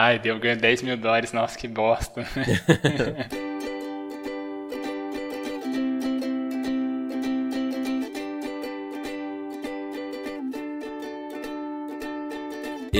Ai, deu ganho 10 mil dólares, nossa, que bosta.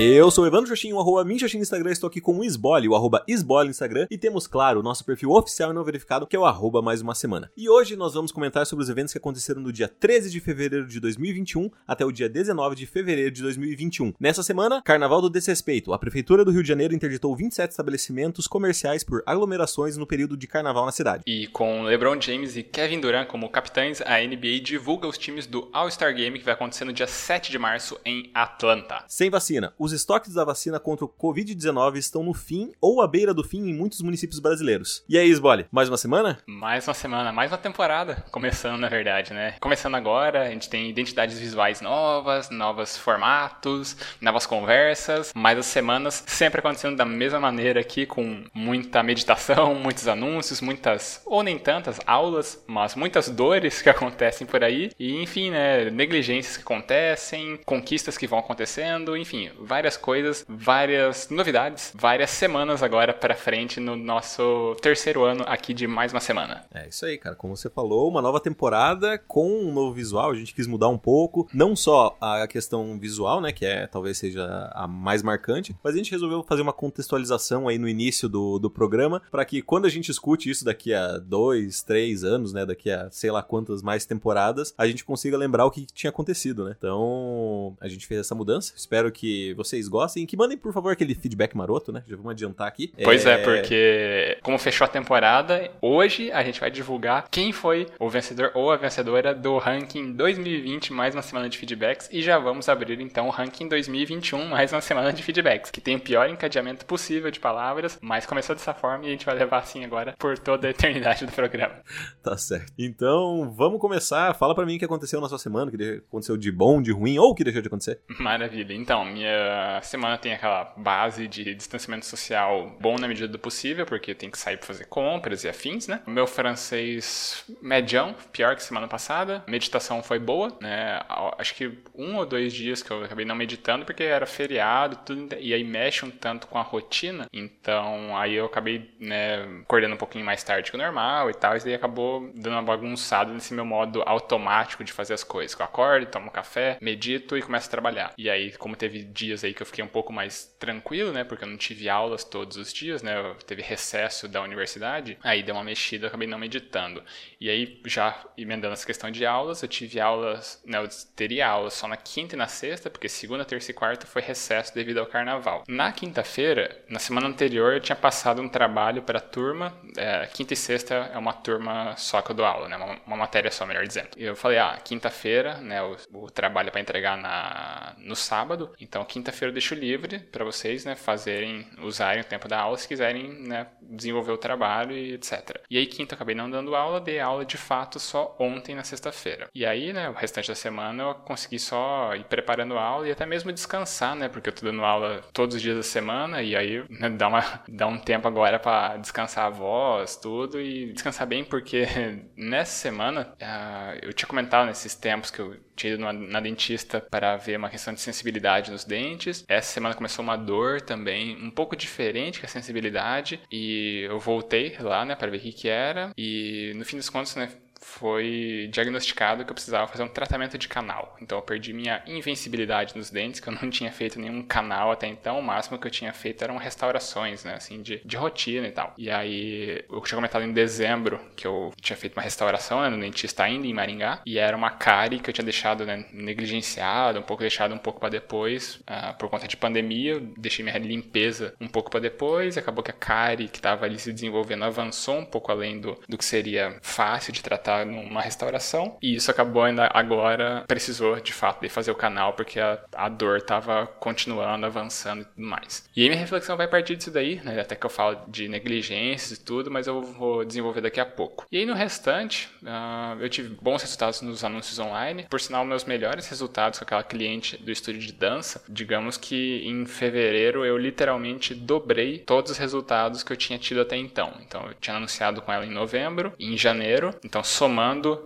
Eu sou o Evandro Xoxin, o arroba Minxoxin no Instagram, estou aqui com o Isbole, o arroba Isbole no Instagram, e temos, claro, o nosso perfil oficial e não verificado, que é o arroba mais uma semana. E hoje nós vamos comentar sobre os eventos que aconteceram do dia 13 de fevereiro de 2021 até o dia 19 de fevereiro de 2021. Nessa semana, Carnaval do Desrespeito. A Prefeitura do Rio de Janeiro interditou 27 estabelecimentos comerciais por aglomerações no período de carnaval na cidade. E com LeBron James e Kevin Durant como capitães, a NBA divulga os times do All-Star Game que vai acontecer no dia 7 de março em Atlanta. Sem vacina, os estoques da vacina contra o Covid-19 estão no fim ou à beira do fim em muitos municípios brasileiros. E aí, Sbole, mais uma semana? Mais uma semana, mais uma temporada. Começando, na verdade, né? Começando agora, a gente tem identidades visuais novas, novos formatos, novas conversas, mas as semanas sempre acontecendo da mesma maneira aqui, com muita meditação, muitos anúncios, muitas, ou nem tantas, aulas, mas muitas dores que acontecem por aí. E, enfim, né? Negligências que acontecem, conquistas que vão acontecendo, enfim, várias coisas, várias novidades, várias semanas agora para frente no nosso terceiro ano aqui de mais uma semana. É isso aí, cara. Como você falou, uma nova temporada com um novo visual. A gente quis mudar um pouco, não só a questão visual, né, que é talvez seja a mais marcante, mas a gente resolveu fazer uma contextualização aí no início do, do programa para que quando a gente escute isso daqui a dois, três anos, né, daqui a sei lá quantas mais temporadas, a gente consiga lembrar o que tinha acontecido, né? Então a gente fez essa mudança. Espero que vocês gostem. Que mandem, por favor, aquele feedback maroto, né? Já vamos adiantar aqui. Pois é... é, porque como fechou a temporada, hoje a gente vai divulgar quem foi o vencedor ou a vencedora do ranking 2020, mais uma semana de feedbacks. E já vamos abrir então o ranking 2021, mais uma semana de feedbacks, que tem o pior encadeamento possível de palavras, mas começou dessa forma e a gente vai levar assim agora por toda a eternidade do programa. Tá certo. Então, vamos começar. Fala para mim o que aconteceu na sua semana, o que aconteceu de bom, de ruim ou o que deixou de acontecer. Maravilha. Então, minha semana tem aquela base de distanciamento social bom na medida do possível, porque tem que sair para fazer compras e afins, né? Meu francês medião, pior que semana passada. Meditação foi boa, né? Acho que um ou dois dias que eu acabei não meditando porque era feriado, tudo, e aí mexe um tanto com a rotina. Então, aí eu acabei, né, acordando um pouquinho mais tarde que o normal e tal, e daí acabou dando uma bagunçada nesse meu modo automático de fazer as coisas. Eu acordo, tomo café, medito e começo a trabalhar. E aí, como teve dias aí que eu fiquei um pouco mais tranquilo, né? Porque eu não tive aulas todos os dias, né? Eu teve recesso da universidade. Aí deu uma mexida, acabei não meditando. E aí, já emendando essa questão de aulas, eu tive aulas, né? Eu teria aulas só na quinta e na sexta, porque segunda, terça e quarta foi recesso devido ao carnaval. Na quinta-feira, na semana anterior, eu tinha passado um trabalho para a turma. É, quinta e sexta é uma turma só que eu dou aula, né? Uma, uma matéria só, melhor dizendo. E eu falei, ah, quinta-feira, né? O, o trabalho para entregar na, no sábado. Então, quinta-feira eu deixo livre para vocês, né, fazerem, usarem o tempo da aula se quiserem, né, desenvolver o trabalho e etc. E aí quinta eu acabei não dando aula, dei aula de fato só ontem na sexta-feira. E aí, né, o restante da semana eu consegui só ir preparando a aula e até mesmo descansar, né, porque eu tô dando aula todos os dias da semana e aí né, dá, uma, dá um tempo agora para descansar a voz, tudo e descansar bem porque nessa semana uh, eu tinha comentado nesses tempos que eu tinha ido na, na dentista para ver uma questão de sensibilidade nos dentes. Essa semana começou uma dor também, um pouco diferente que a sensibilidade, e eu voltei lá, né, para ver o que que era, e no fim dos contos, né, foi diagnosticado que eu precisava fazer um tratamento de canal. Então eu perdi minha invencibilidade nos dentes, que eu não tinha feito nenhum canal até então. O máximo que eu tinha feito eram restaurações, né? Assim, de, de rotina e tal. E aí eu tinha comentado em dezembro que eu tinha feito uma restauração né, no dentista ainda em Maringá. E era uma cárie que eu tinha deixado né, negligenciada, um pouco deixado um pouco para depois. Uh, por conta de pandemia, eu deixei minha limpeza um pouco para depois. Acabou que a cárie que estava ali se desenvolvendo avançou um pouco além do, do que seria fácil de tratar numa restauração. E isso acabou ainda agora, precisou de fato de fazer o canal, porque a, a dor tava continuando, avançando e tudo mais. E aí minha reflexão vai partir disso daí, né? Até que eu falo de negligências e tudo, mas eu vou desenvolver daqui a pouco. E aí no restante, uh, eu tive bons resultados nos anúncios online. Por sinal, meus melhores resultados com aquela cliente do estúdio de dança, digamos que em fevereiro eu literalmente dobrei todos os resultados que eu tinha tido até então. Então eu tinha anunciado com ela em novembro, em janeiro, então somando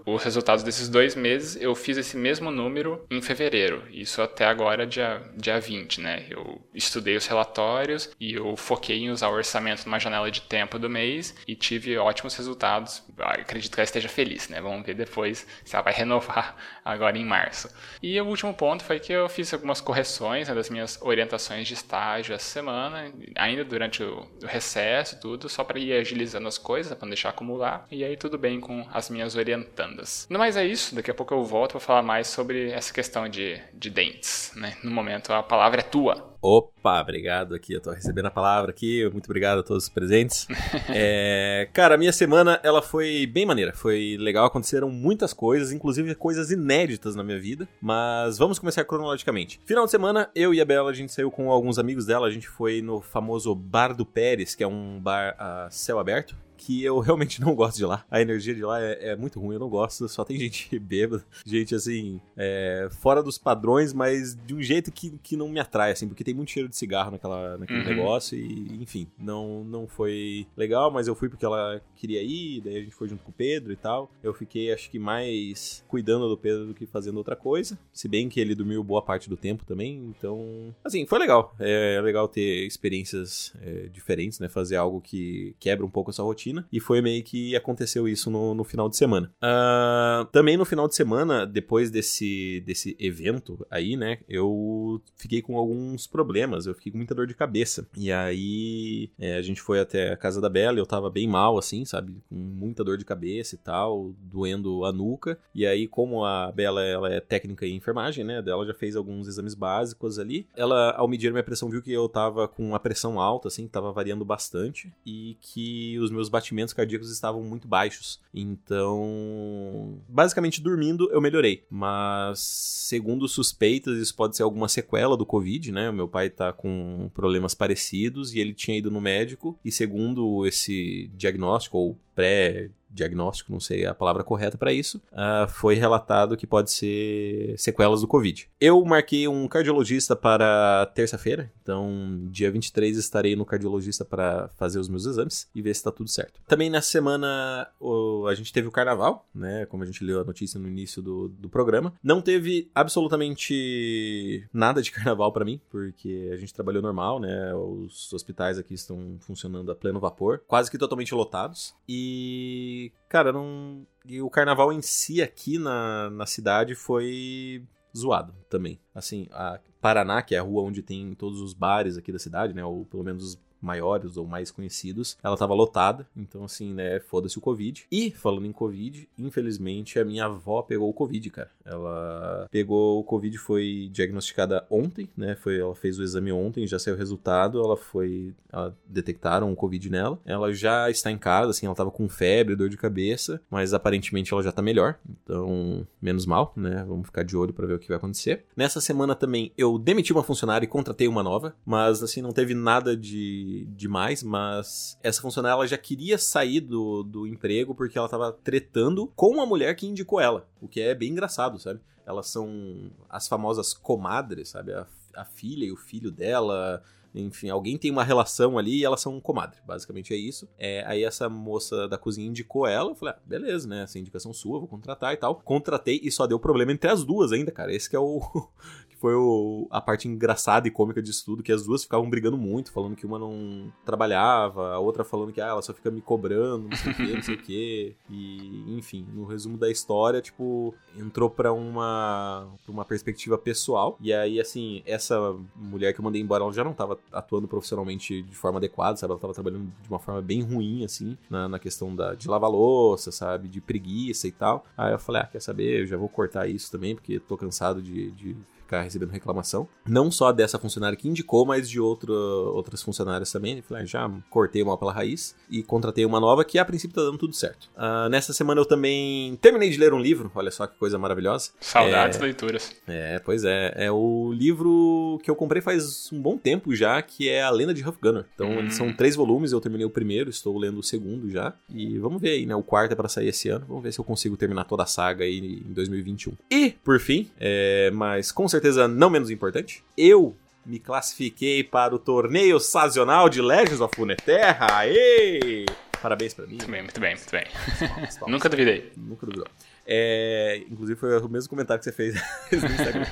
os resultados desses dois meses, eu fiz esse mesmo número em fevereiro. Isso até agora, dia, dia 20, né? Eu estudei os relatórios e eu foquei em usar o orçamento numa janela de tempo do mês e tive ótimos resultados. Acredito que ela esteja feliz, né? Vamos ver depois se ela vai renovar agora em março. E o último ponto foi que eu fiz algumas correções né, das minhas orientações de estágio essa semana, ainda durante o, o recesso tudo, só para ir agilizando as coisas, para não deixar acumular. E aí tudo bem com as minhas orientandas. No mais é isso, daqui a pouco eu volto para falar mais sobre essa questão de, de dentes. Né? No momento a palavra é tua. Opa, obrigado aqui. Eu tô recebendo a palavra aqui. Muito obrigado a todos os presentes. é, cara, a minha semana ela foi bem maneira. Foi legal. Aconteceram muitas coisas, inclusive coisas inéditas na minha vida. Mas vamos começar cronologicamente. Final de semana, eu e a Bela, a gente saiu com alguns amigos dela. A gente foi no famoso Bar do Pérez, que é um bar a céu aberto que eu realmente não gosto de lá. A energia de lá é, é muito ruim, eu não gosto. Só tem gente bêbada, gente assim, é, fora dos padrões, mas de um jeito que, que não me atrai, assim, porque tem muito cheiro de cigarro naquela, naquele uhum. negócio e, enfim, não, não foi legal, mas eu fui porque ela queria ir, daí a gente foi junto com o Pedro e tal. Eu fiquei, acho que, mais cuidando do Pedro do que fazendo outra coisa, se bem que ele dormiu boa parte do tempo também, então, assim, foi legal. É, é legal ter experiências é, diferentes, né? Fazer algo que quebra um pouco essa rotina e foi meio que aconteceu isso no, no final de semana. Uh, também no final de semana, depois desse, desse evento aí, né, eu fiquei com alguns problemas, eu fiquei com muita dor de cabeça. E aí é, a gente foi até a casa da Bela, eu tava bem mal, assim, sabe, com muita dor de cabeça e tal, doendo a nuca. E aí, como a Bela ela é técnica em enfermagem, né, dela já fez alguns exames básicos ali. Ela, ao medir minha pressão, viu que eu tava com a pressão alta, assim, tava variando bastante, e que os meus batimentos cardíacos estavam muito baixos. Então, basicamente dormindo eu melhorei, mas segundo suspeitas, isso pode ser alguma sequela do Covid, né? O meu pai tá com problemas parecidos e ele tinha ido no médico e segundo esse diagnóstico ou pré diagnóstico, não sei a palavra correta para isso, uh, foi relatado que pode ser sequelas do Covid. Eu marquei um cardiologista para terça-feira, então dia 23 estarei no cardiologista para fazer os meus exames e ver se está tudo certo. Também nessa semana o, a gente teve o carnaval, né? Como a gente leu a notícia no início do, do programa. Não teve absolutamente nada de carnaval para mim, porque a gente trabalhou normal, né? Os hospitais aqui estão funcionando a pleno vapor, quase que totalmente lotados. E cara, não. E o carnaval em si aqui na, na cidade foi zoado também. Assim, a Paraná, que é a rua onde tem todos os bares aqui da cidade, né? Ou pelo menos os maiores ou mais conhecidos, ela tava lotada, então assim, né, foda-se o Covid. E, falando em Covid, infelizmente a minha avó pegou o Covid, cara. Ela pegou o Covid, foi diagnosticada ontem, né, foi, ela fez o exame ontem, já saiu o resultado, ela foi, ela, detectaram o Covid nela. Ela já está em casa, assim, ela tava com febre, dor de cabeça, mas aparentemente ela já tá melhor, então, menos mal, né, vamos ficar de olho para ver o que vai acontecer. Nessa semana também eu demiti uma funcionária e contratei uma nova, mas assim, não teve nada de demais, mas essa funcionária ela já queria sair do, do emprego porque ela tava tretando com a mulher que indicou ela, o que é bem engraçado, sabe? Elas são as famosas comadres, sabe? A, a filha e o filho dela, enfim, alguém tem uma relação ali e elas são comadre. Basicamente é isso. É, aí essa moça da cozinha indicou ela. Eu falei, ah, beleza, né? Essa indicação sua, vou contratar e tal. Contratei e só deu problema entre as duas ainda, cara. Esse que é o, foi o, a parte engraçada e cômica disso tudo, que as duas ficavam brigando muito, falando que uma não trabalhava, a outra falando que ah, ela só fica me cobrando, não sei o que, não sei o que. E, enfim, no resumo da história, tipo, entrou pra uma, uma perspectiva pessoal. E aí, assim, essa mulher que eu mandei embora, ela já não tava atuando profissionalmente de forma adequada, sabe? Ela tava trabalhando de uma forma bem ruim, assim, na, na questão da, de lavar louça, sabe? De preguiça e tal. Aí eu falei, ah, quer saber? Eu já vou cortar isso também, porque tô cansado de, de ficar recebendo reclamação. Não só dessa funcionária que indicou, mas de outro, outras funcionárias também. falei, ah, já cortei uma pela raiz e contratei uma nova que a princípio tá dando tudo certo. Uh, nessa semana eu também terminei de ler um livro, olha só que coisa maravilhosa. Saudades é... leituras. É, pois é. É o livro que eu comprei faz um bom tempo já, que é A Lenda de Huff Gunner. Então, hum. eles são três volumes, eu terminei o primeiro, estou lendo o segundo já. E vamos ver aí, né? O quarto é pra sair esse ano. Vamos ver se eu consigo terminar toda a saga aí em 2021. E, por fim, é... mas com certeza certeza não menos importante, eu me classifiquei para o torneio sazonal de Legends of Runeterra. Aê! Parabéns pra mim. Muito bem, muito bem, muito bem. Palmas, palmas. Nunca duvidei. Nunca duvidou. É, inclusive foi o mesmo comentário que você fez no Instagram.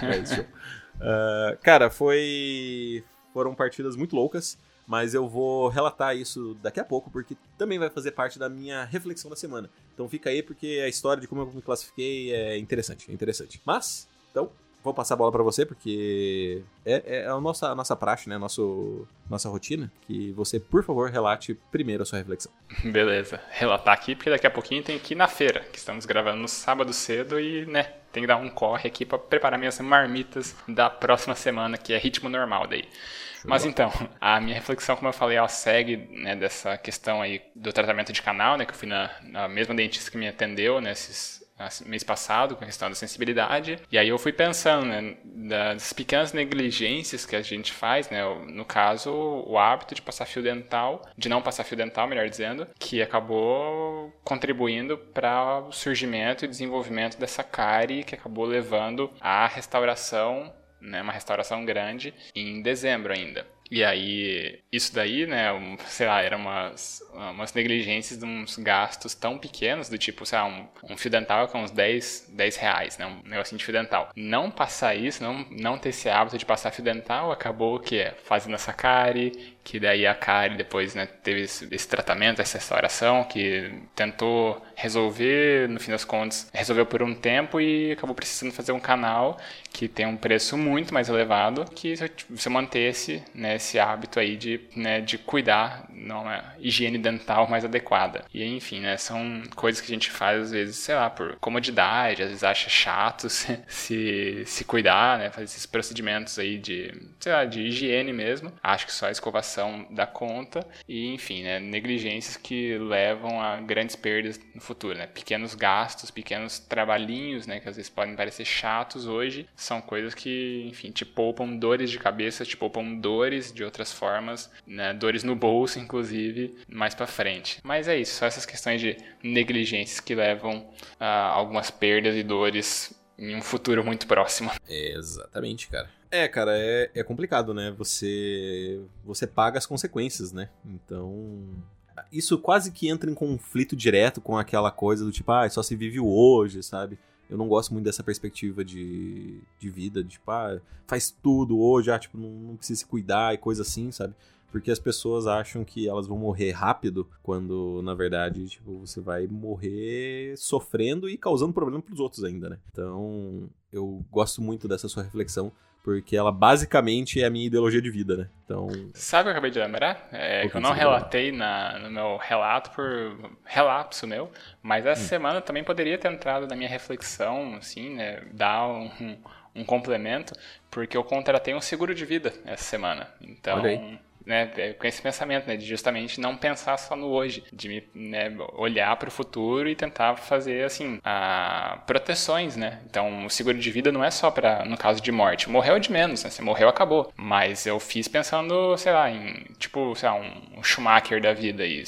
uh, cara, foi. Foram partidas muito loucas, mas eu vou relatar isso daqui a pouco, porque também vai fazer parte da minha reflexão da semana. Então fica aí, porque a história de como eu me classifiquei é interessante, é interessante. Mas, então, vou passar a bola para você, porque é, é a, nossa, a nossa praxe, né? Nosso, nossa rotina. Que você, por favor, relate primeiro a sua reflexão. Beleza. Relatar aqui, porque daqui a pouquinho tem que ir na feira, que estamos gravando no sábado cedo e, né, tem que dar um corre aqui para preparar minhas marmitas da próxima semana, que é ritmo normal daí. Mas então, a minha reflexão, como eu falei, ela segue né, dessa questão aí do tratamento de canal, né, que eu fui na, na mesma dentista que me atendeu nesses mês passado com a questão da sensibilidade. E aí eu fui pensando, né, das pequenas negligências que a gente faz, né, no caso, o hábito de passar fio dental, de não passar fio dental, melhor dizendo, que acabou contribuindo para o surgimento e desenvolvimento dessa cárie que acabou levando à restauração, né, uma restauração grande em dezembro ainda. E aí, isso daí, né, um, sei lá, eram umas, umas negligências de uns gastos tão pequenos, do tipo, sei lá, um, um fio dental com uns 10, 10 reais, né, um negocinho de fio dental. Não passar isso, não, não ter esse hábito de passar fio dental, acabou que fazendo essa cárie, que daí a Kari depois né, teve esse, esse, tratamento, essa restauração, que tentou resolver, no fim das contas, resolveu por um tempo e acabou precisando fazer um canal que tem um preço muito mais elevado, que se mantesse né, esse hábito aí de, né, de cuidar de uma higiene dental mais adequada. E enfim, né, são coisas que a gente faz às vezes, sei lá, por comodidade, às vezes acha chato se, se, se cuidar, né, fazer esses procedimentos aí de, sei lá, de higiene mesmo. Acho que só a escovação da conta e, enfim, né, negligências que levam a grandes perdas no futuro, né? Pequenos gastos, pequenos trabalhinhos, né, que às vezes podem parecer chatos hoje, são coisas que, enfim, te poupam dores de cabeça, te poupam dores de outras formas, né, dores no bolso, inclusive, mais para frente. Mas é isso, só essas questões de negligências que levam a algumas perdas e dores em um futuro muito próximo. Exatamente, cara. É, cara, é, é complicado, né? Você você paga as consequências, né? Então, isso quase que entra em conflito direto com aquela coisa do tipo, ah, só se vive hoje, sabe? Eu não gosto muito dessa perspectiva de, de vida, de tipo, ah, faz tudo hoje, ah, tipo, não, não precisa se cuidar e coisa assim, sabe? Porque as pessoas acham que elas vão morrer rápido, quando na verdade, tipo, você vai morrer sofrendo e causando problema para os outros ainda, né? Então, eu gosto muito dessa sua reflexão porque ela basicamente é a minha ideologia de vida, né? Então. Sabe o que eu acabei de lembrar? É que eu não relatei na, no meu relato por relapso meu, mas essa hum. semana também poderia ter entrado na minha reflexão, assim, né? Dar um, um, complemento, porque eu contratei um seguro de vida essa semana. Então né, é, com esse pensamento, né, de justamente não pensar só no hoje, de né, olhar para o futuro e tentar fazer assim a, proteções, né? Então, o seguro de vida não é só para no caso de morte, morreu de menos, né? Você morreu, acabou. Mas eu fiz pensando, sei lá, em tipo, sei lá, um, um Schumacher da vida aí,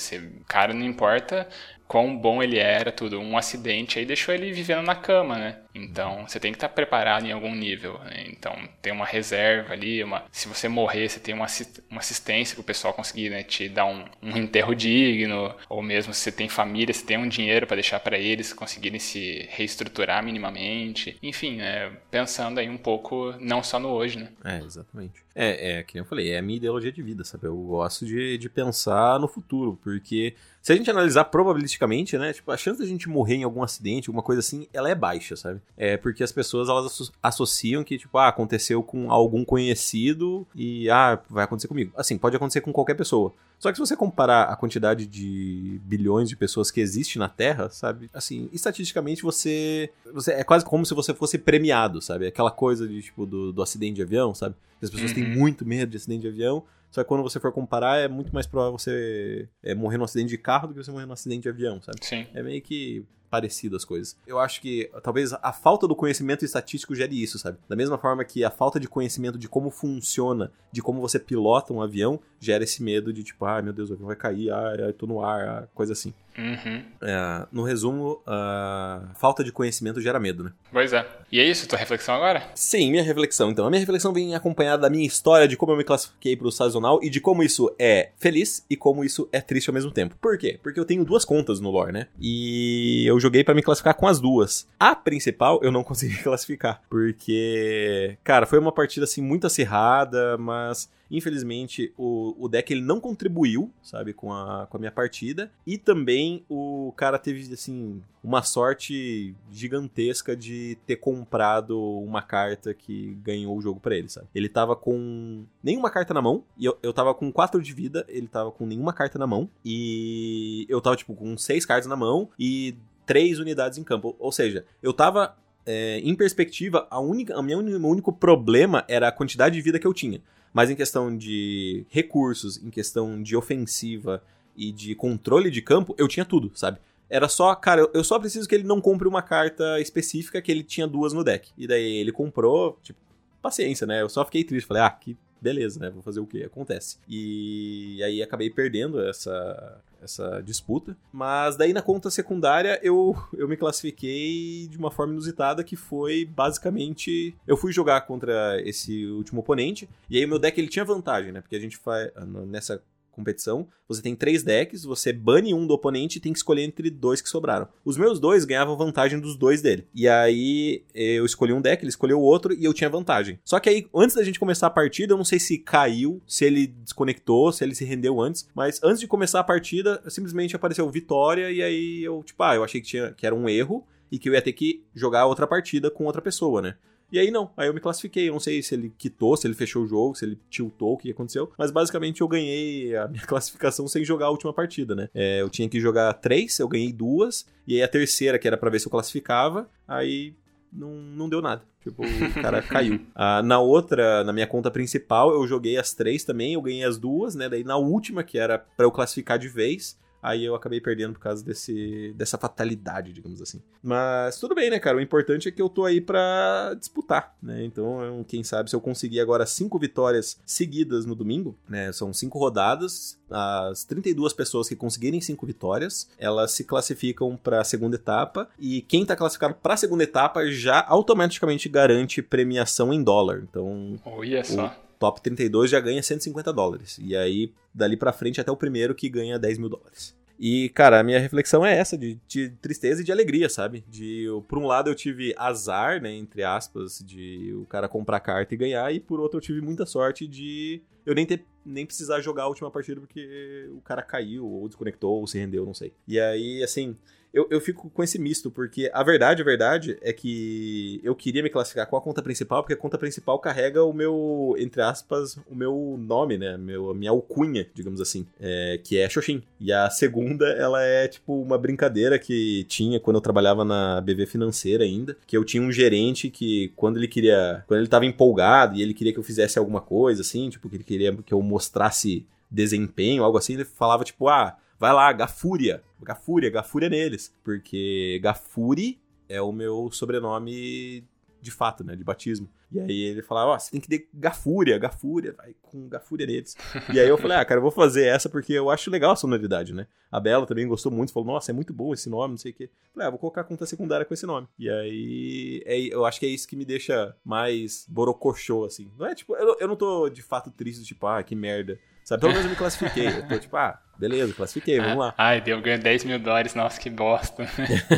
cara, não importa quão bom ele era, tudo. Um acidente aí deixou ele vivendo na cama, né? Então, você tem que estar preparado em algum nível. Né? Então, tem uma reserva ali, uma, se você morrer, você tem uma, uma assistência para o pessoal conseguir né, te dar um, um, enterro digno, ou mesmo se você tem família, você tem um dinheiro para deixar para eles conseguirem se reestruturar minimamente. Enfim, né, pensando aí um pouco, não só no hoje, né? É, exatamente. É, é, que eu falei, é a minha ideologia de vida, sabe? Eu gosto de, de pensar no futuro, porque se a gente analisar probabilisticamente, né? Tipo, a chance da gente morrer em algum acidente, alguma coisa assim, ela é baixa, sabe? É porque as pessoas elas associam que, tipo, ah, aconteceu com algum conhecido e, ah, vai acontecer comigo. Assim, pode acontecer com qualquer pessoa. Só que se você comparar a quantidade de bilhões de pessoas que existe na Terra, sabe? Assim, estatisticamente você, você é quase como se você fosse premiado, sabe? Aquela coisa de, tipo, do, do acidente de avião, sabe? As pessoas uhum. têm muito medo de acidente de avião, só que quando você for comparar, é muito mais provável você é, morrer num acidente de carro do que você morrer num acidente de avião, sabe? Sim. É meio que parecido as coisas. Eu acho que talvez a falta do conhecimento estatístico gere isso, sabe? Da mesma forma que a falta de conhecimento de como funciona, de como você pilota um avião, gera esse medo de tipo, ah, meu Deus, o avião vai cair, ah, eu tô no ar, ah, coisa assim. Uhum. É, no resumo, a falta de conhecimento gera medo, né? Pois é. E é isso, tua reflexão agora? Sim, minha reflexão. Então, a minha reflexão vem acompanhada da minha história de como eu me classifiquei pro sazonal e de como isso é feliz e como isso é triste ao mesmo tempo. Por quê? Porque eu tenho duas contas no lore, né? E eu joguei para me classificar com as duas. A principal eu não consegui classificar, porque, cara, foi uma partida assim muito acirrada, mas Infelizmente, o, o deck ele não contribuiu, sabe, com a, com a minha partida. E também o cara teve, assim, uma sorte gigantesca de ter comprado uma carta que ganhou o jogo para ele, sabe? Ele tava com nenhuma carta na mão, e eu, eu tava com 4 de vida, ele tava com nenhuma carta na mão, e eu tava, tipo, com 6 cartas na mão e 3 unidades em campo. Ou seja, eu tava é, em perspectiva, a única, a minha, meu único problema era a quantidade de vida que eu tinha. Mas em questão de recursos, em questão de ofensiva e de controle de campo, eu tinha tudo, sabe? Era só, cara, eu só preciso que ele não compre uma carta específica que ele tinha duas no deck. E daí ele comprou, tipo, paciência, né? Eu só fiquei triste, falei, ah, que beleza, né? Vou fazer o que acontece. E aí acabei perdendo essa essa disputa. Mas daí na conta secundária eu, eu me classifiquei de uma forma inusitada que foi basicamente eu fui jogar contra esse último oponente e aí o meu deck ele tinha vantagem, né? Porque a gente faz nessa competição, você tem três decks, você bane um do oponente e tem que escolher entre dois que sobraram. Os meus dois ganhavam vantagem dos dois dele. E aí eu escolhi um deck, ele escolheu o outro e eu tinha vantagem. Só que aí, antes da gente começar a partida, eu não sei se caiu, se ele desconectou, se ele se rendeu antes, mas antes de começar a partida, simplesmente apareceu vitória e aí eu, tipo, ah, eu achei que, tinha, que era um erro e que eu ia ter que jogar outra partida com outra pessoa, né? E aí não, aí eu me classifiquei. Eu não sei se ele quitou, se ele fechou o jogo, se ele tiltou, o que aconteceu. Mas basicamente eu ganhei a minha classificação sem jogar a última partida, né? É, eu tinha que jogar três, eu ganhei duas. E aí a terceira, que era para ver se eu classificava, aí não, não deu nada. Tipo, o cara caiu. Ah, na outra, na minha conta principal, eu joguei as três também, eu ganhei as duas, né? Daí na última, que era para eu classificar de vez, Aí eu acabei perdendo por causa desse, dessa fatalidade, digamos assim. Mas tudo bem, né, cara? O importante é que eu tô aí para disputar, né? Então, quem sabe se eu conseguir agora cinco vitórias seguidas no domingo, né? São cinco rodadas. As 32 pessoas que conseguirem cinco vitórias, elas se classificam para a segunda etapa. E quem tá classificado para a segunda etapa já automaticamente garante premiação em dólar. Então, olha só top 32 já ganha 150 dólares. E aí, dali pra frente, até o primeiro que ganha 10 mil dólares. E, cara, a minha reflexão é essa, de, de, tristeza e de alegria, sabe? De, por um lado, eu tive azar, né, entre aspas, de o cara comprar carta e ganhar, e por outro, eu tive muita sorte de eu nem ter nem precisar jogar a última partida porque o cara caiu, ou desconectou, ou se rendeu, não sei. E aí, assim, eu, eu fico com esse misto, porque a verdade, a verdade é que eu queria me classificar com a conta principal, porque a conta principal carrega o meu, entre aspas, o meu nome, né? Meu, a minha alcunha, digamos assim, é, que é Xoxin. E a segunda, ela é tipo uma brincadeira que tinha quando eu trabalhava na BV Financeira ainda, que eu tinha um gerente que quando ele queria, quando ele tava empolgado e ele queria que eu fizesse alguma coisa assim, tipo, que ele queria que eu mostrasse desempenho, algo assim, ele falava tipo, ah, vai lá, Gafúria. Gafúria, Gafúria neles. Porque Gafuri é o meu sobrenome de fato, né? De batismo. E aí ele falava, ó, oh, você tem que ter Gafúria, Gafúria, vai com Gafúria neles. e aí eu falei, ah, cara, eu vou fazer essa porque eu acho legal a sonoridade, né? A Bela também gostou muito, falou, nossa, é muito bom esse nome, não sei o quê. Falei, ah, vou colocar conta secundária com esse nome. E aí, é, eu acho que é isso que me deixa mais borocochô, assim. Não é tipo, eu, eu não tô de fato triste, tipo, ah, que merda. Sabe, pelo menos eu me classifiquei. Eu tô tipo, ah, beleza, classifiquei, vamos lá. Ai, deu, ganho 10 mil dólares, nossa, que bosta.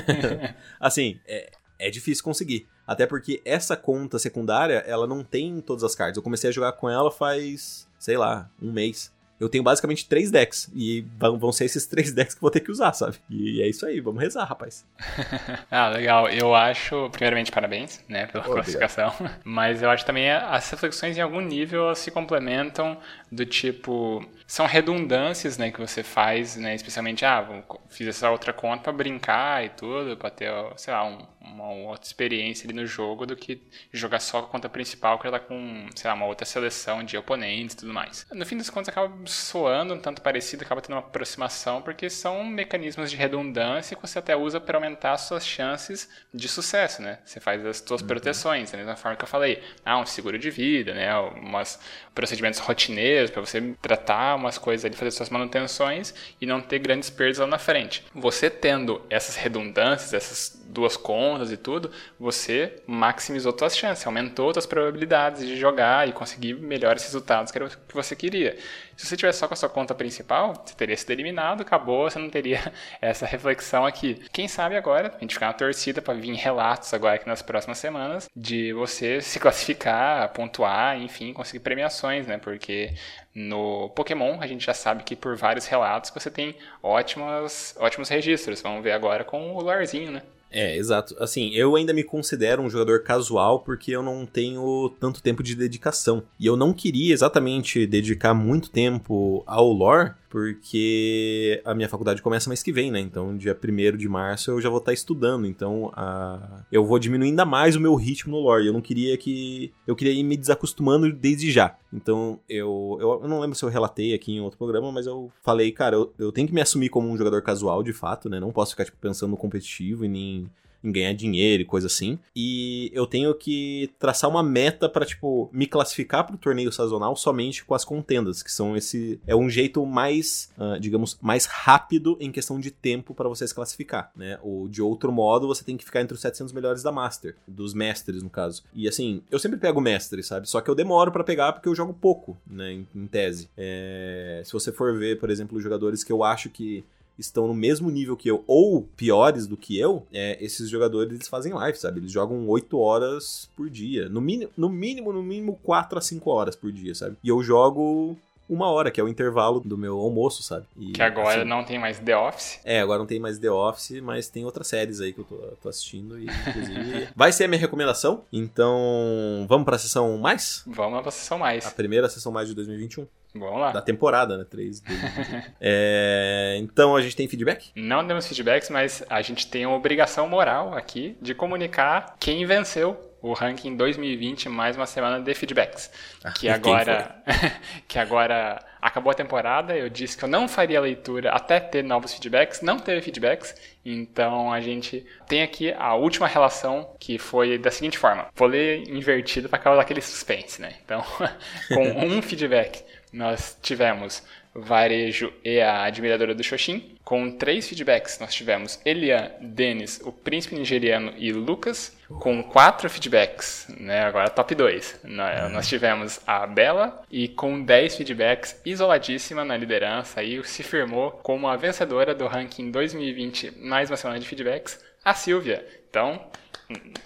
assim, é, é difícil conseguir. Até porque essa conta secundária, ela não tem todas as cartas. Eu comecei a jogar com ela faz, sei lá, um mês eu tenho basicamente três decks. E vão ser esses três decks que vou ter que usar, sabe? E é isso aí, vamos rezar, rapaz. ah, legal. Eu acho, primeiramente, parabéns, né, pela classificação. Mas eu acho também as reflexões em algum nível se complementam do tipo. São redundâncias, né, que você faz, né? Especialmente, ah, fiz essa outra conta pra brincar e tudo, pra ter, sei lá, um, uma outra experiência ali no jogo do que jogar só com a conta principal, que ela tá com, sei lá, uma outra seleção de oponentes e tudo mais. No fim das contas, acaba soando um tanto parecido, acaba tendo uma aproximação, porque são mecanismos de redundância que você até usa para aumentar as suas chances de sucesso, né? Você faz as suas uhum. proteções, da mesma forma que eu falei. Ah, um seguro de vida, né? Umas procedimentos rotineiros para você tratar umas coisas ali, fazer suas manutenções e não ter grandes perdas lá na frente. Você tendo essas redundâncias, essas duas contas e tudo, você maximizou suas chances, aumentou suas probabilidades de jogar e conseguir melhores resultados que você queria. Se você tivesse só com a sua conta principal, você teria sido eliminado, acabou, você não teria essa reflexão aqui. Quem sabe agora, a gente ficar na torcida para vir relatos agora aqui nas próximas semanas de você se classificar, pontuar, enfim, conseguir premiações, né? Porque no Pokémon a gente já sabe que por vários relatos você tem ótimos, ótimos registros. Vamos ver agora com o Larzinho, né? É, exato. Assim, eu ainda me considero um jogador casual porque eu não tenho tanto tempo de dedicação. E eu não queria exatamente dedicar muito tempo ao lore, porque a minha faculdade começa mês que vem, né? Então, dia 1 de março eu já vou estar estudando. Então, a... eu vou diminuir ainda mais o meu ritmo no lore. Eu não queria que. Eu queria ir me desacostumando desde já. Então, eu, eu, eu não lembro se eu relatei aqui em outro programa, mas eu falei, cara, eu, eu tenho que me assumir como um jogador casual de fato, né? Não posso ficar tipo, pensando no competitivo e nem em ganhar dinheiro e coisa assim. E eu tenho que traçar uma meta para tipo me classificar para o torneio sazonal somente com as contendas, que são esse é um jeito mais, uh, digamos, mais rápido em questão de tempo para você se classificar, né? Ou de outro modo, você tem que ficar entre os 700 melhores da Master, dos mestres no caso. E assim, eu sempre pego mestre, sabe? Só que eu demoro para pegar porque eu jogo pouco, né, em, em tese. É... se você for ver, por exemplo, os jogadores que eu acho que estão no mesmo nível que eu, ou piores do que eu, é, esses jogadores eles fazem live, sabe? Eles jogam 8 horas por dia. No, mínimo, no mínimo, no mínimo 4 a 5 horas por dia, sabe? E eu jogo uma hora, que é o intervalo do meu almoço, sabe? E, que agora assim, não tem mais The Office. É, agora não tem mais The Office, mas tem outras séries aí que eu tô, tô assistindo e, inclusive, vai ser a minha recomendação. Então, vamos pra sessão mais? Vamos pra sessão mais. A primeira sessão mais de 2021. Vamos lá. Da temporada, né? 3. é, então a gente tem feedback? Não temos feedbacks, mas a gente tem uma obrigação moral aqui de comunicar quem venceu o ranking 2020 mais uma semana de feedbacks. Ah, que agora que agora acabou a temporada, eu disse que eu não faria leitura até ter novos feedbacks, não teve feedbacks, então a gente tem aqui a última relação que foi da seguinte forma. Vou ler invertido para causar aquele suspense, né? Então, com um feedback nós tivemos Varejo e a Admiradora do Xoxin. Com três feedbacks, nós tivemos Elian, Denis, o Príncipe Nigeriano e Lucas. Com quatro feedbacks, né, agora top 2. Nós, nós tivemos a Bela e com 10 feedbacks, isoladíssima na liderança, aí se firmou como a vencedora do ranking 2020, mais uma semana de feedbacks, a Silvia. Então,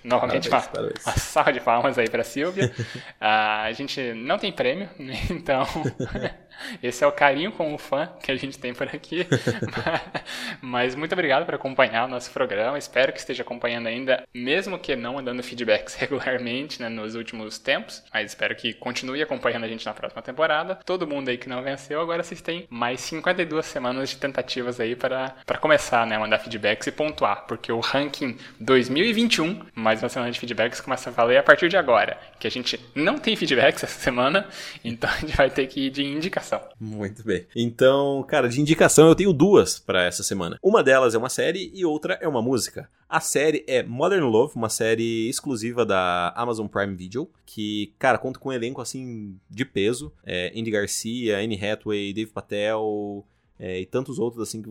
novamente parabéns, uma, parabéns. uma salva de palmas aí para Silvia. Ah, a gente não tem prêmio, então esse é o carinho com o fã que a gente tem por aqui. Mas muito obrigado por acompanhar o nosso programa. Espero que esteja acompanhando ainda, mesmo que não mandando feedbacks regularmente né, nos últimos tempos. Mas espero que continue acompanhando a gente na próxima temporada. Todo mundo aí que não venceu, agora vocês têm mais 52 semanas de tentativas aí para, começar né, a mandar feedbacks e pontuar, porque o ranking 2021, mais uma semana de feedbacks, começa a valer a partir de agora. Que a gente não tem feedbacks essa semana, então a gente vai ter que ir de indicação indicação. Muito bem. Então, cara, de indicação eu tenho duas para essa semana. Uma delas é uma série e outra é uma música. A série é Modern Love, uma série exclusiva da Amazon Prime Video, que, cara, conta com um elenco assim de peso. É, Andy Garcia, Anne Hathaway, Dave Patel. É, e tantos outros assim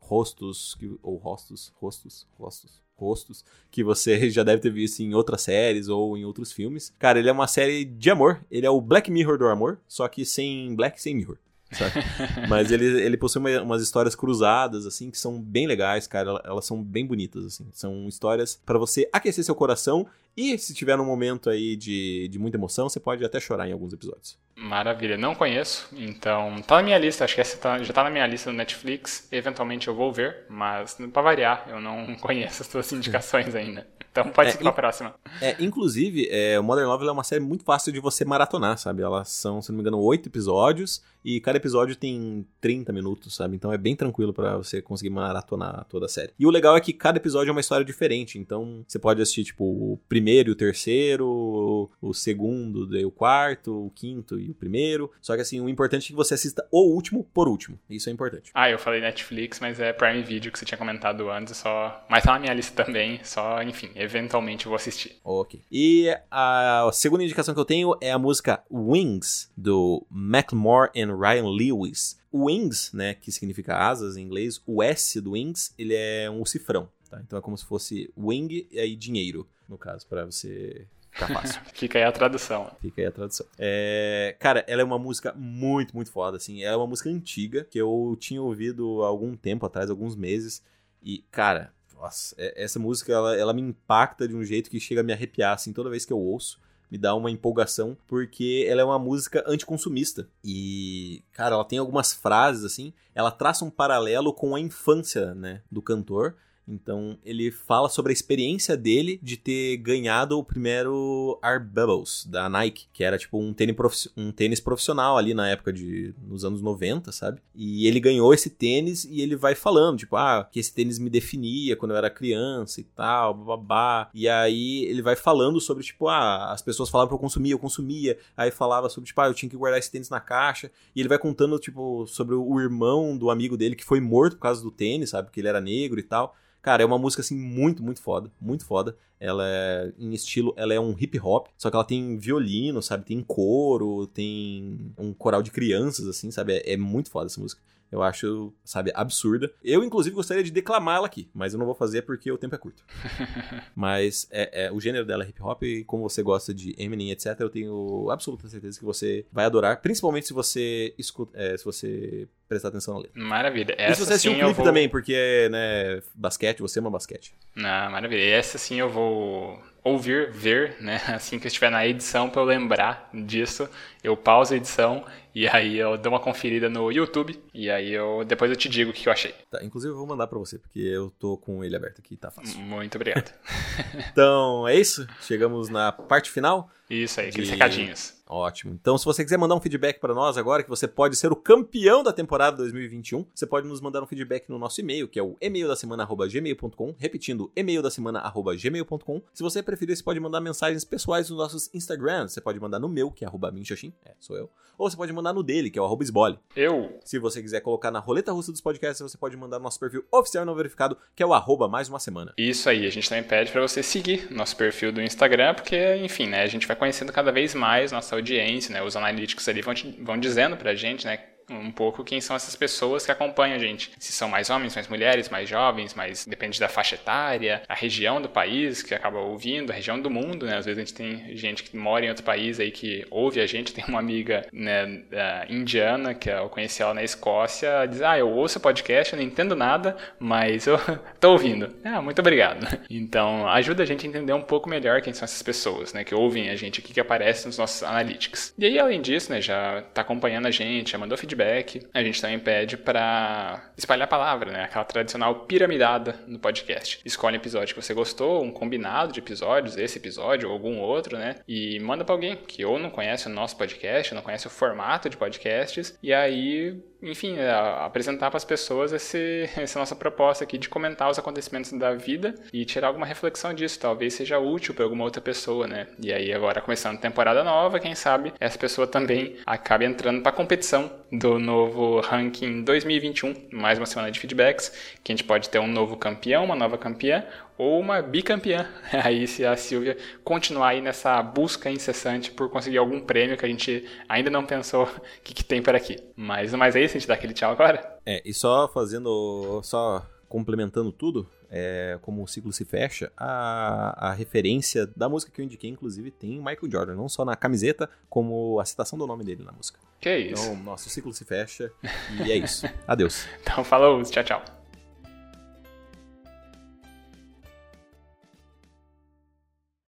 rostos que, ou rostos rostos rostos rostos que você já deve ter visto em outras séries ou em outros filmes. Cara, ele é uma série de amor. Ele é o Black Mirror do amor, só que sem Black, sem Mirror. Mas ele, ele possui uma, umas histórias cruzadas, assim, que são bem legais, cara. Elas são bem bonitas, assim. São histórias para você aquecer seu coração e se tiver num momento aí de, de muita emoção, você pode até chorar em alguns episódios. Maravilha, não conheço, então tá na minha lista, acho que essa tá, já tá na minha lista no Netflix, eventualmente eu vou ver, mas para variar, eu não conheço as suas indicações ainda. Então pode É, ser pra próxima. É, inclusive, é, o Modern Love é uma série muito fácil de você maratonar, sabe? Elas são, se não me engano, oito episódios e cada episódio tem 30 minutos, sabe? Então é bem tranquilo pra você conseguir maratonar toda a série. E o legal é que cada episódio é uma história diferente, então você pode assistir, tipo, o primeiro e o terceiro, o segundo, daí o quarto, o quinto e o primeiro. Só que assim, o importante é que você assista o último por último. Isso é importante. Ah, eu falei Netflix, mas é Prime Video que você tinha comentado antes, só. Mas tá na minha lista também, só, enfim, eventualmente eu vou assistir. Ok. E a segunda indicação que eu tenho é a música Wings, do Macklemore and Ryan Lewis. Wings, né, que significa asas em inglês, o S do Wings, ele é um cifrão, tá? Então é como se fosse wing e aí dinheiro, no caso, pra você ficar fácil. Fica aí a tradução. Fica aí a tradução. É, cara, ela é uma música muito, muito foda, assim. Ela é uma música antiga, que eu tinha ouvido há algum tempo atrás, alguns meses. E, cara, nossa, é- essa música, ela, ela me impacta de um jeito que chega a me arrepiar, assim, toda vez que eu ouço. Me dá uma empolgação, porque ela é uma música anticonsumista. E, cara, ela tem algumas frases, assim. Ela traça um paralelo com a infância, né, do cantor. Então, ele fala sobre a experiência dele de ter ganhado o primeiro Air Bubbles da Nike, que era tipo um tênis, profi- um tênis profissional ali na época de nos anos 90, sabe? E ele ganhou esse tênis e ele vai falando, tipo, ah, que esse tênis me definia quando eu era criança e tal, babá. E aí ele vai falando sobre, tipo, ah, as pessoas falavam pra eu consumir, eu consumia. Aí falava sobre, tipo, ah, eu tinha que guardar esse tênis na caixa. E ele vai contando, tipo, sobre o irmão do amigo dele que foi morto por causa do tênis, sabe? Que ele era negro e tal. Cara, é uma música assim muito, muito foda, muito foda. Ela é em estilo, ela é um hip hop, só que ela tem violino, sabe? Tem coro, tem um coral de crianças assim, sabe? É, é muito foda essa música. Eu acho, sabe, absurda. Eu, inclusive, gostaria de declamá-la aqui, mas eu não vou fazer porque o tempo é curto. mas é, é, o gênero dela é hip hop e como você gosta de Eminem, etc., eu tenho absoluta certeza que você vai adorar, principalmente se você escuta, é, se você prestar atenção na letra. Maravilha. e se Essa você assistir sim um clipe vou... também, porque, né, basquete, você ama basquete. Ah, maravilha. E essa sim eu vou ouvir, ver, né? Assim que eu estiver na edição pra eu lembrar disso, eu pauso a edição e aí eu dou uma conferida no YouTube e aí eu depois eu te digo o que eu achei. Tá, inclusive eu vou mandar pra você, porque eu tô com ele aberto aqui, tá fácil. Muito obrigado. Então, é isso. Chegamos na parte final. Isso aí, aqueles De- recadinhos. Ótimo. Então, se você quiser mandar um feedback para nós agora, que você pode ser o campeão da temporada 2021, você pode nos mandar um feedback no nosso e-mail, que é o e-mail da semana@gmail.com, repetindo, e-mail da semana@gmail.com. Se você preferir, você pode mandar mensagens pessoais nos nossos Instagrams. Você pode mandar no meu, que é arroba minxoxin, é, sou eu. Ou você pode mandar no dele, que é o arroba esbole. Eu Se você quiser colocar na roleta russa dos podcasts, você pode mandar no nosso perfil oficial e não verificado, que é o arroba mais uma semana. Isso aí, a gente também pede pra você seguir nosso perfil do Instagram, porque, enfim, né, a gente vai conhecendo cada vez mais nossa audiência, né, os analíticos ali vão, vão dizendo pra gente, né, um pouco quem são essas pessoas que acompanham a gente. Se são mais homens, mais mulheres, mais jovens, mais depende da faixa etária, a região do país que acaba ouvindo, a região do mundo, né? Às vezes a gente tem gente que mora em outro país aí que ouve a gente. Tem uma amiga né, indiana que eu conheci ela na Escócia, diz: "Ah, eu ouço podcast, eu não entendo nada, mas eu tô ouvindo". Ah, muito obrigado. Então, ajuda a gente a entender um pouco melhor quem são essas pessoas, né, que ouvem a gente aqui que aparece nos nossos analytics. E aí, além disso, né, já tá acompanhando a gente, já mandou feedback, a gente também pede pra espalhar a palavra, né, aquela tradicional piramidada no podcast. Escolhe um episódio que você gostou, um combinado de episódios, esse episódio ou algum outro, né, e manda pra alguém que ou não conhece o nosso podcast, não conhece o formato de podcasts, e aí enfim, é, apresentar para as pessoas esse, essa nossa proposta aqui de comentar os acontecimentos da vida e tirar alguma reflexão disso. Talvez seja útil para alguma outra pessoa, né? E aí, agora começando temporada nova, quem sabe essa pessoa também acabe entrando para a competição do novo ranking 2021, mais uma semana de feedbacks, que a gente pode ter um novo campeão, uma nova campeã ou uma bicampeã. Aí se a Silvia continuar aí nessa busca incessante por conseguir algum prêmio que a gente ainda não pensou o que, que tem por aqui. Mas no mais é isso, a gente dá aquele tchau agora. É, e só fazendo, só complementando tudo, é, como o ciclo se fecha, a, a referência da música que eu indiquei, inclusive, tem Michael Jordan, não só na camiseta, como a citação do nome dele na música. Que isso. Então, nosso ciclo se fecha e é isso. Adeus. Então falou, tchau, tchau.